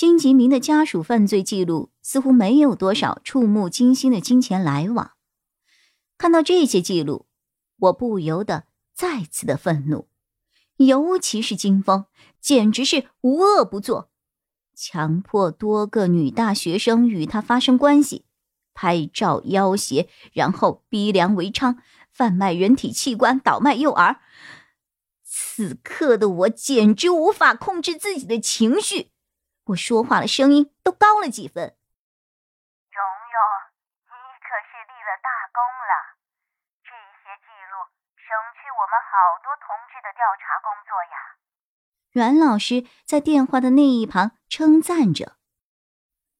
金吉明的家属犯罪记录似乎没有多少触目惊心的金钱来往。看到这些记录，我不由得再次的愤怒。尤其是金峰，简直是无恶不作，强迫多个女大学生与他发生关系，拍照要挟，然后逼良为娼，贩卖人体器官，倒卖幼儿。此刻的我简直无法控制自己的情绪。我说话的声音都高了几分。蓉蓉，你可是立了大功了，这些记录省去我们好多同志的调查工作呀。阮老师在电话的那一旁称赞着：“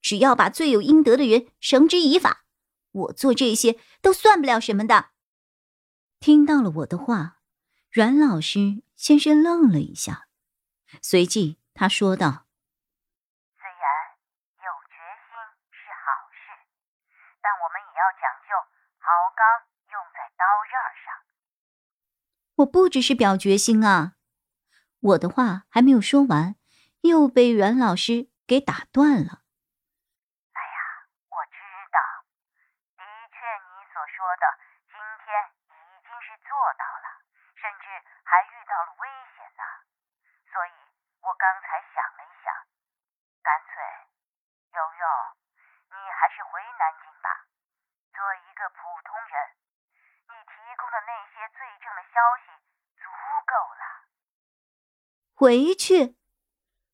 只要把罪有应得的人绳之以法，我做这些都算不了什么的。”听到了我的话，阮老师先是愣了一下，随即他说道。我不只是表决心啊！我的话还没有说完，又被阮老师给打断了。哎呀，我知道，的确你所说的今天已经是做到了，甚至还遇到了危险呢。所以我刚才想了一想，干脆，蓉蓉，你还是回南京吧，做一个普通人。你提供的那些罪证的消息足够了。回去，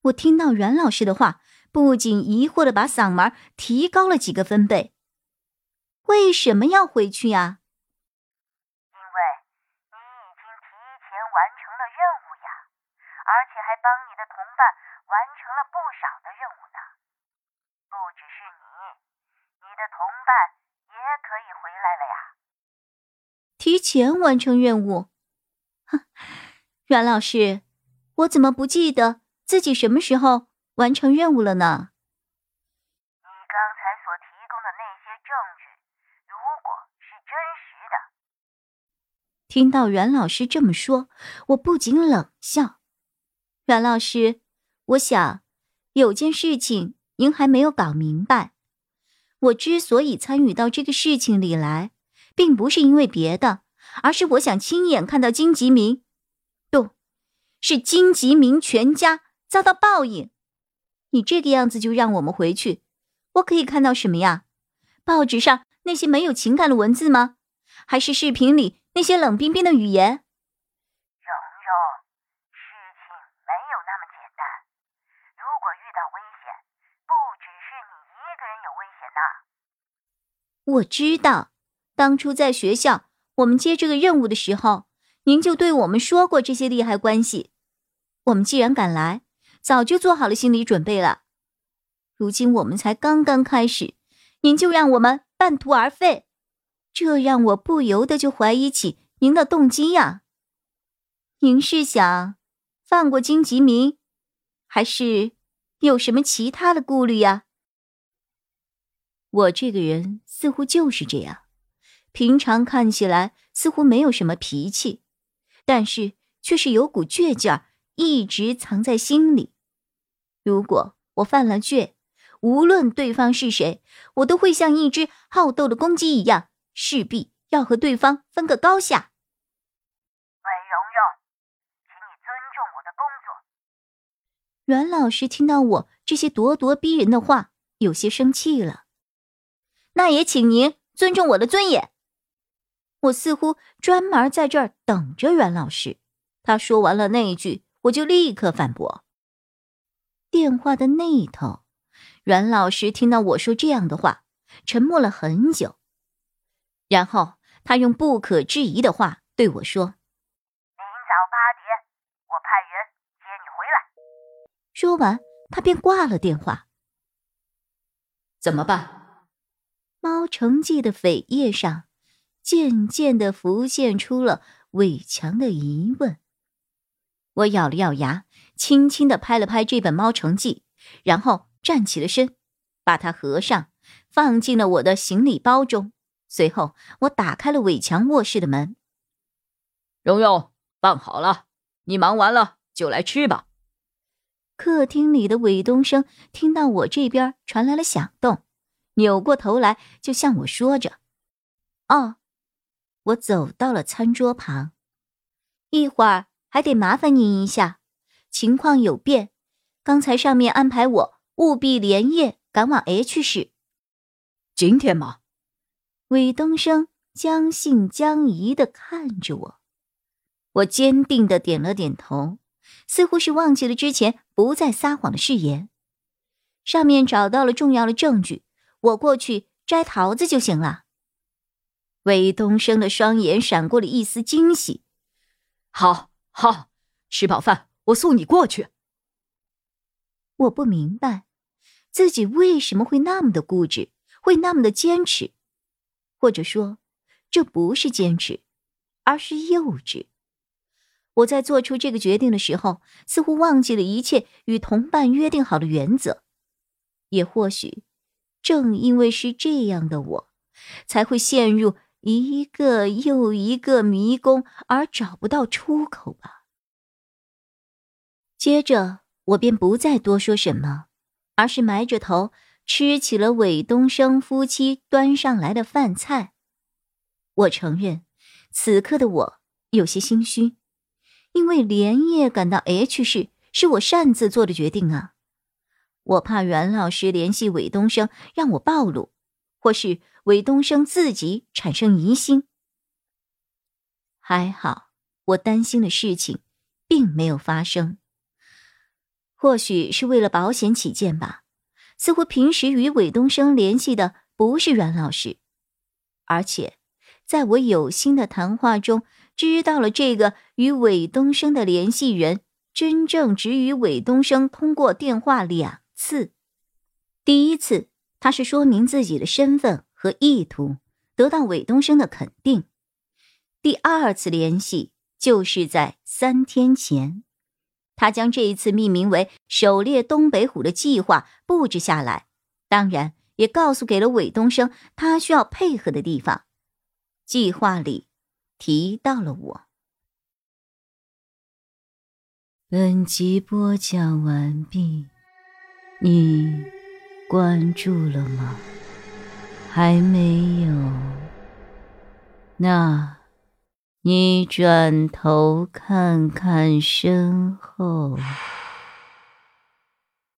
我听到阮老师的话，不仅疑惑的把嗓门提高了几个分贝。为什么要回去呀？因为你已经提前完成了任务呀，而且还帮你的同伴完成了不少的任务呢。不只是你，你的同伴也可以回来了呀。提前完成任务，哼，阮老师，我怎么不记得自己什么时候完成任务了呢？你刚才所提供的那些证据，如果是真实的，听到阮老师这么说，我不禁冷笑。阮老师，我想有件事情您还没有搞明白，我之所以参与到这个事情里来。并不是因为别的，而是我想亲眼看到金吉明，不，是金吉明全家遭到报应。你这个样子就让我们回去，我可以看到什么呀？报纸上那些没有情感的文字吗？还是视频里那些冷冰冰的语言？蓉蓉，事情没有那么简单。如果遇到危险，不只是你一个人有危险呐。我知道。当初在学校，我们接这个任务的时候，您就对我们说过这些利害关系。我们既然敢来，早就做好了心理准备了。如今我们才刚刚开始，您就让我们半途而废，这让我不由得就怀疑起您的动机呀。您是想放过金吉明，还是有什么其他的顾虑呀？我这个人似乎就是这样。平常看起来似乎没有什么脾气，但是却是有股倔劲儿一直藏在心里。如果我犯了倔，无论对方是谁，我都会像一只好斗的公鸡一样，势必要和对方分个高下。喂，蓉蓉，请你尊重我的工作。阮老师听到我这些咄咄逼人的话，有些生气了。那也请您尊重我的尊严。我似乎专门在这儿等着阮老师。他说完了那一句，我就立刻反驳。电话的那一头，阮老师听到我说这样的话，沉默了很久，然后他用不可置疑的话对我说：“明早八点，我派人接你回来。”说完，他便挂了电话。怎么办？猫城记的扉页上，渐渐的浮现出了伟强的疑问。我咬了咬牙，轻轻的拍了拍这本猫城记，然后站起了身，把它合上，放进了我的行李包中。随后，我打开了伟强卧室的门。蓉蓉，饭好了，你忙完了就来吃吧。客厅里的韦东升听到我这边传来了响动，扭过头来就向我说着：“哦。”我走到了餐桌旁，一会儿。还得麻烦您一下，情况有变。刚才上面安排我务必连夜赶往 H 市。今天吗？韦东升将信将疑的看着我，我坚定的点了点头，似乎是忘记了之前不再撒谎的誓言。上面找到了重要的证据，我过去摘桃子就行了。韦东升的双眼闪过了一丝惊喜。好。好，吃饱饭，我送你过去。我不明白，自己为什么会那么的固执，会那么的坚持，或者说，这不是坚持，而是幼稚。我在做出这个决定的时候，似乎忘记了一切与同伴约定好的原则，也或许，正因为是这样的我，才会陷入。一个又一个迷宫，而找不到出口吧。接着，我便不再多说什么，而是埋着头吃起了韦东升夫妻端上来的饭菜。我承认，此刻的我有些心虚，因为连夜赶到 H 市是我擅自做的决定啊。我怕袁老师联系韦东升，让我暴露。或是韦东升自己产生疑心，还好我担心的事情并没有发生。或许是为了保险起见吧，似乎平时与韦东升联系的不是阮老师，而且在我有心的谈话中，知道了这个与韦东升的联系人真正只与韦东升通过电话两次，第一次。他是说明自己的身份和意图，得到韦东升的肯定。第二次联系就是在三天前，他将这一次命名为“狩猎东北虎”的计划布置下来，当然也告诉给了韦东升他需要配合的地方。计划里提到了我。本集播讲完毕，你。关注了吗？还没有。那，你转头看看身后。